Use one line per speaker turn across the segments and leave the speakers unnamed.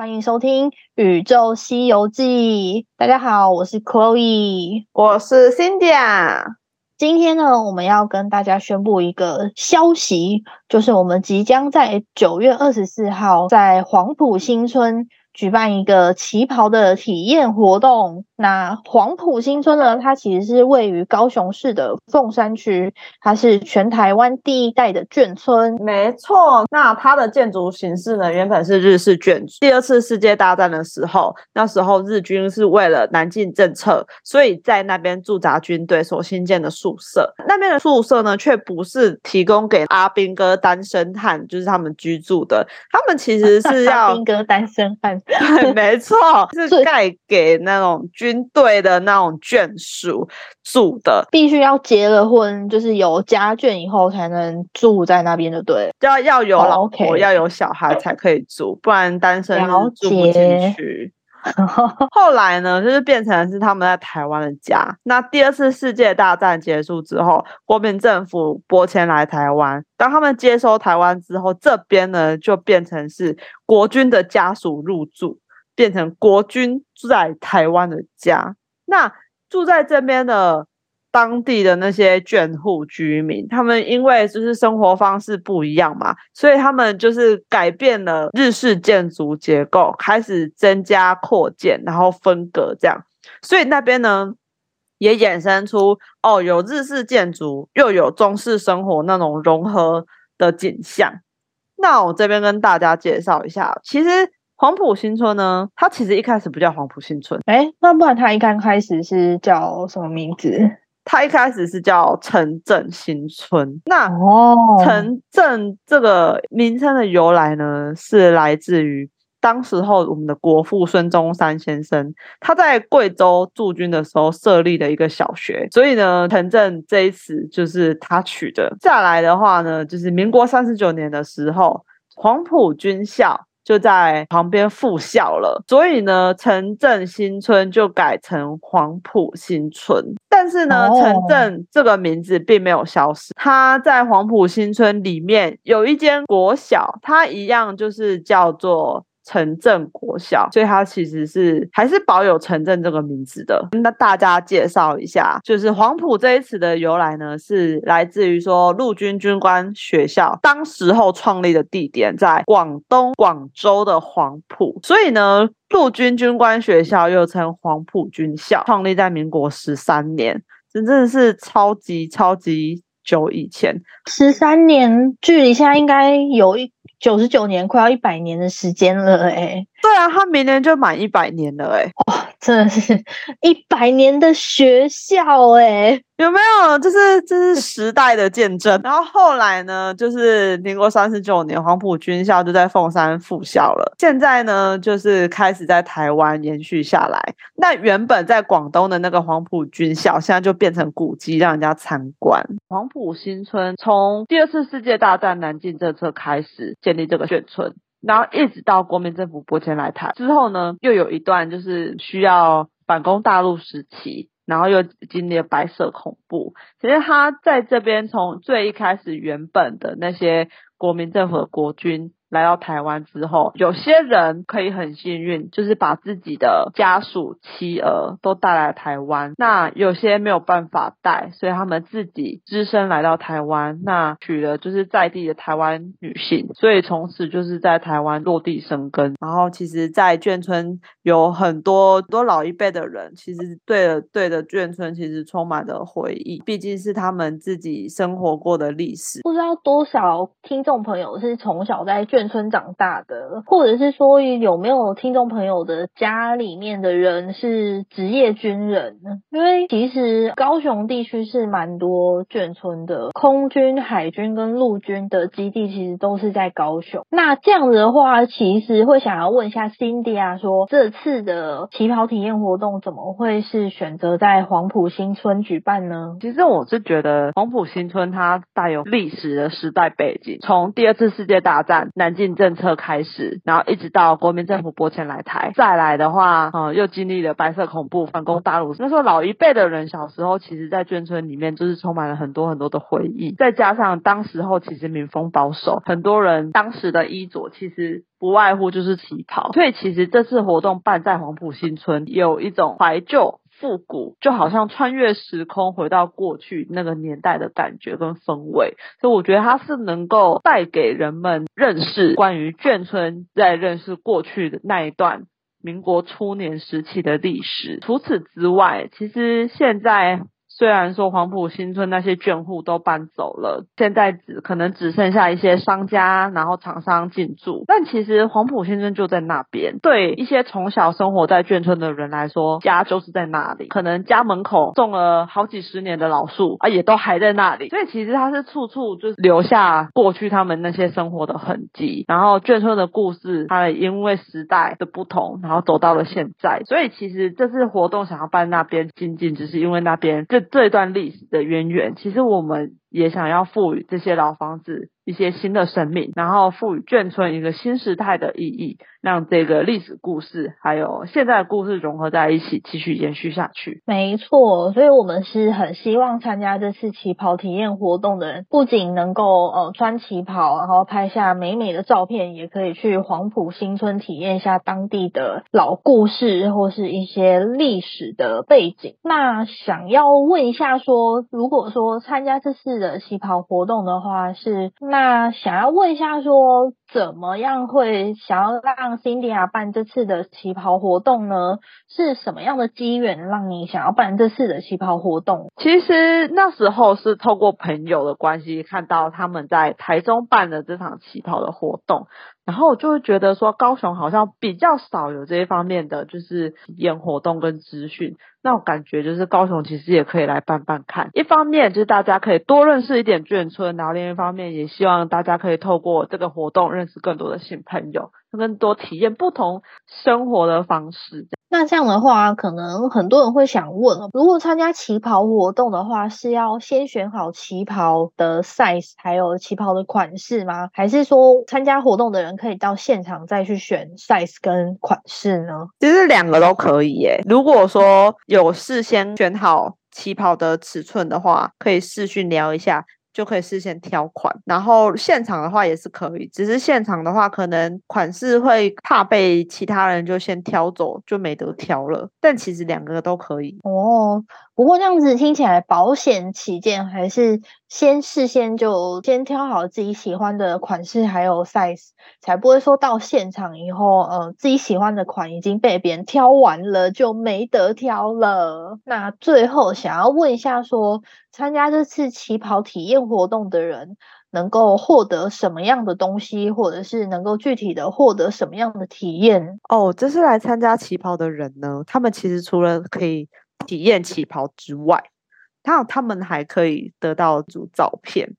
欢迎收听《宇宙西游记》。大家好，我是 Chloe，
我是 Cindy 啊。
今天呢，我们要跟大家宣布一个消息，就是我们即将在九月二十四号在黄埔新村。举办一个旗袍的体验活动。那黄埔新村呢？它其实是位于高雄市的凤山区，它是全台湾第一代的眷村。
没错，那它的建筑形式呢，原本是日式眷。第二次世界大战的时候，那时候日军是为了南进政策，所以在那边驻扎军队所新建的宿舍。那边的宿舍呢，却不是提供给阿兵哥单身汉，就是他们居住的。他们其实是要
阿兵哥单身汉。
对，没错，是盖给那种军队的那种眷属住的，
必须要结了婚，就是有家眷以后才能住在那边就，对，
要要有老婆，要有小孩才可以住，不然单身住不进去。后来呢，就是变成是他们在台湾的家。那第二次世界大战结束之后，国民政府拨迁来台湾。当他们接收台湾之后，这边呢就变成是国军的家属入住，变成国军住在台湾的家。那住在这边的。当地的那些眷户居民，他们因为就是生活方式不一样嘛，所以他们就是改变了日式建筑结构，开始增加扩建，然后分隔这样，所以那边呢也衍生出哦，有日式建筑，又有中式生活那种融合的景象。那我这边跟大家介绍一下，其实黄埔新村呢，它其实一开始不叫黄埔新村，
哎，那不然它一刚开始是叫什么名字？
它一开始是叫城镇新村，那哦，城镇这个名称的由来呢，是来自于当时候我们的国父孙中山先生他在贵州驻军的时候设立的一个小学，所以呢，城镇这一词就是他取的。再来的话呢，就是民国三十九年的时候，黄埔军校。就在旁边复校了，所以呢，城镇新村就改成黄埔新村。但是呢，城镇这个名字并没有消失，它在黄埔新村里面有一间国小，它一样就是叫做。城镇国小，所以它其实是还是保有城镇这个名字的。那大家介绍一下，就是黄埔这一词的由来呢，是来自于说陆军军官学校，当时候创立的地点在广东广州的黄埔，所以呢，陆军军官学校又称黄埔军校，创立在民国十三年，真正是超级超级久以前，
十三年距离现在应该有一。九十九年，快要一百年的时间了，哎。
对啊，他明年就满一百年了，哎，
哇，真的是一百年的学校，哎，
有没有？就是这是时代的见证。然后后来呢，就是民国三十九年，黄埔军校就在凤山复校了。现在呢，就是开始在台湾延续下来。那原本在广东的那个黄埔军校，现在就变成古迹，让人家参观。黄埔新村从第二次世界大战南进政策开始建立这个眷村。然后一直到国民政府拨迁来台之后呢，又有一段就是需要反攻大陆时期，然后又经历了白色恐怖。其实他在这边从最一开始原本的那些国民政府的国军。来到台湾之后，有些人可以很幸运，就是把自己的家属、妻儿都带来台湾。那有些没有办法带，所以他们自己只身来到台湾，那娶了就是在地的台湾女性，所以从此就是在台湾落地生根。然后，其实，在眷村有很多多老一辈的人，其实对了对的眷村，其实充满了回忆，毕竟是他们自己生活过的历史。
不知道多少听众朋友是从小在眷。眷村长大的，或者是说有没有听众朋友的家里面的人是职业军人？因为其实高雄地区是蛮多眷村的，空军、海军跟陆军的基地其实都是在高雄。那这样子的话，其实会想要问一下 Cindy 啊，说这次的旗袍体验活动怎么会是选择在黄埔新村举办呢？
其实我是觉得黄埔新村它带有历史的时代背景，从第二次世界大战南。南进政策开始，然后一直到国民政府拨钱来台，再来的话，嗯，又经历了白色恐怖、反攻大陆。那时候老一辈的人小时候，其实在眷村里面就是充满了很多很多的回忆，再加上当时候其实民风保守，很多人当时的衣着其实不外乎就是旗袍，所以其实这次活动办在黄埔新村，有一种怀旧。复古就好像穿越时空回到过去那个年代的感觉跟氛围，所以我觉得它是能够带给人们认识关于眷村，在认识过去的那一段民国初年时期的历史。除此之外，其实现在。虽然说黄埔新村那些眷户都搬走了，现在只可能只剩下一些商家，然后厂商进驻，但其实黄埔新村就在那边。对一些从小生活在眷村的人来说，家就是在那里。可能家门口种了好几十年的老树啊，也都还在那里。所以其实它是处处就是留下过去他们那些生活的痕迹。然后眷村的故事，它因为时代的不同，然后走到了现在。所以其实这次活动想要办那边，仅仅只是因为那边就。这段历史的渊源，其实我们也想要赋予这些老房子。一些新的生命，然后赋予眷村一个新时代的意义，让这个历史故事还有现在的故事融合在一起，继续延续下去。
没错，所以我们是很希望参加这次旗袍体验活动的人，不仅能够呃穿旗袍，然后拍下美美的照片，也可以去黄埔新村体验一下当地的老故事或是一些历史的背景。那想要问一下，说如果说参加这次的旗袍活动的话，是那。那想要问一下，说怎么样会想要让 Cindy 办这次的旗袍活动呢？是什么样的机缘让你想要办这次的旗袍活动？
其实那时候是透过朋友的关系，看到他们在台中办的这场旗袍的活动。然后我就会觉得说，高雄好像比较少有这一方面的就是体验活动跟资讯。那我感觉就是高雄其实也可以来办办看。一方面就是大家可以多认识一点眷村，然后另一方面也希望大家可以透过这个活动认识更多的新朋友。更多体验不同生活的方式。
那这样的话，可能很多人会想问如果参加旗袍活动的话，是要先选好旗袍的 size，还有旗袍的款式吗？还是说参加活动的人可以到现场再去选 size 跟款式呢？
其实两个都可以耶。如果说有事先选好旗袍的尺寸的话，可以视讯聊一下。就可以事先挑款，然后现场的话也是可以，只是现场的话可能款式会怕被其他人就先挑走，就没得挑了。但其实两个都可以
哦。不过这样子听起来保险起见，还是先事先就先挑好自己喜欢的款式还有 size，才不会说到现场以后，呃，自己喜欢的款已经被别人挑完了就没得挑了。那最后想要问一下，说参加这次旗袍体验活动的人，能够获得什么样的东西，或者是能够具体的获得什么样的体验？
哦，这是来参加旗袍的人呢，他们其实除了可以。体验旗袍之外，他他们还可以得到组照片，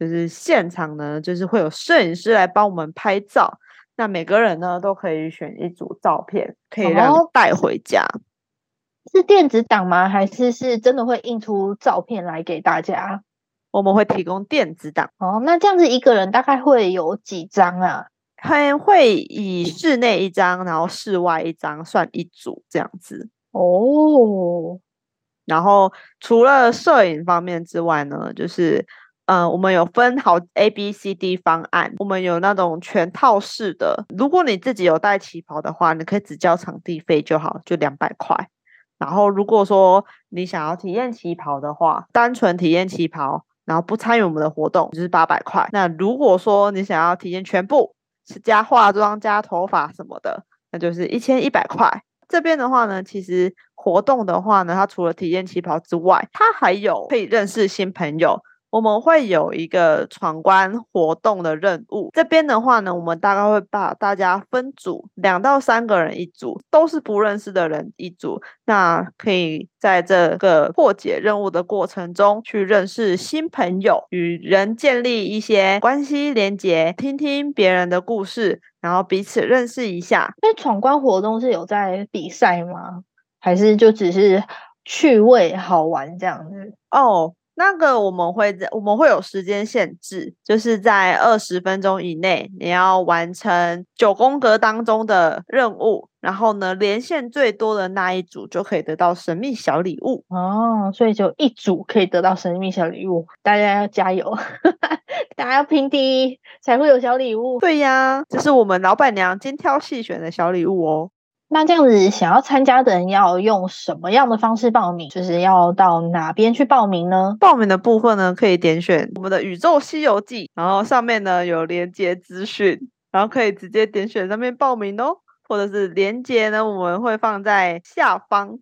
就是现场呢，就是会有摄影师来帮我们拍照。那每个人呢都可以选一组照片，可以让带回家。
是电子档吗？还是是真的会印出照片来给大家？
我们会提供电子档。
哦，那这样子一个人大概会有几张啊？
会会以室内一张，然后室外一张算一组这样子。
哦，
然后除了摄影方面之外呢，就是，嗯，我们有分好 A、B、C、D 方案，我们有那种全套式的。如果你自己有带旗袍的话，你可以只交场地费就好，就两百块。然后如果说你想要体验旗袍的话，单纯体验旗袍，然后不参与我们的活动，就是八百块。那如果说你想要体验全部，是加化妆、加头发什么的，那就是一千一百块。这边的话呢，其实活动的话呢，它除了体验旗袍之外，它还有可以认识新朋友。我们会有一个闯关活动的任务。这边的话呢，我们大概会把大家分组，两到三个人一组，都是不认识的人一组。那可以在这个破解任务的过程中，去认识新朋友，与人建立一些关系连结，听听别人的故事，然后彼此认识一下。
那闯关活动是有在比赛吗？还是就只是趣味好玩这样子？
哦。那个我们会在我们会有时间限制，就是在二十分钟以内，你要完成九宫格当中的任务，然后呢，连线最多的那一组就可以得到神秘小礼物。
哦，所以就一组可以得到神秘小礼物，大家要加油，大家要拼第一才会有小礼物。
对呀，这是我们老板娘精挑细选的小礼物哦。
那这样子，想要参加的人要用什么样的方式报名？就是要到哪边去报名呢？
报名的部分呢，可以点选我们的《宇宙西游记》，然后上面呢有连接资讯，然后可以直接点选上面报名哦。或者是连接呢，我们会放在下方，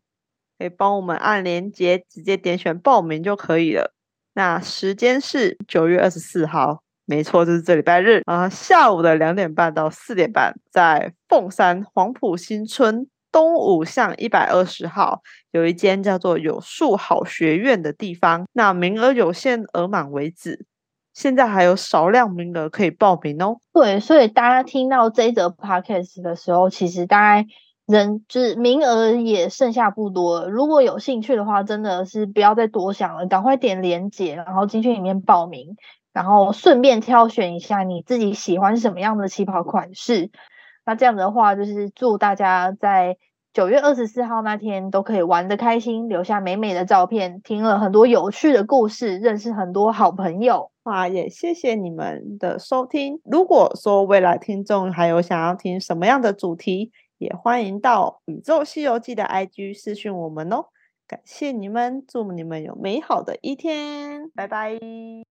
可以帮我们按连接，直接点选报名就可以了。那时间是九月二十四号。没错，就是这礼拜日啊，下午的两点半到四点半，在凤山黄埔新村东五巷一百二十号，有一间叫做有树好学院的地方。那名额有限，额满为止。现在还有少量名额可以报名哦。
对，所以大家听到这则 podcast 的时候，其实大概人就是名额也剩下不多。如果有兴趣的话，真的是不要再多想了，赶快点连接，然后进去里面报名。然后顺便挑选一下你自己喜欢什么样的旗袍款式，那这样的话就是祝大家在九月二十四号那天都可以玩得开心，留下美美的照片，听了很多有趣的故事，认识很多好朋友。
啊，也谢谢你们的收听。如果说未来听众还有想要听什么样的主题，也欢迎到宇宙西游记的 IG 私讯我们哦。感谢你们，祝你们有美好的一天，拜拜。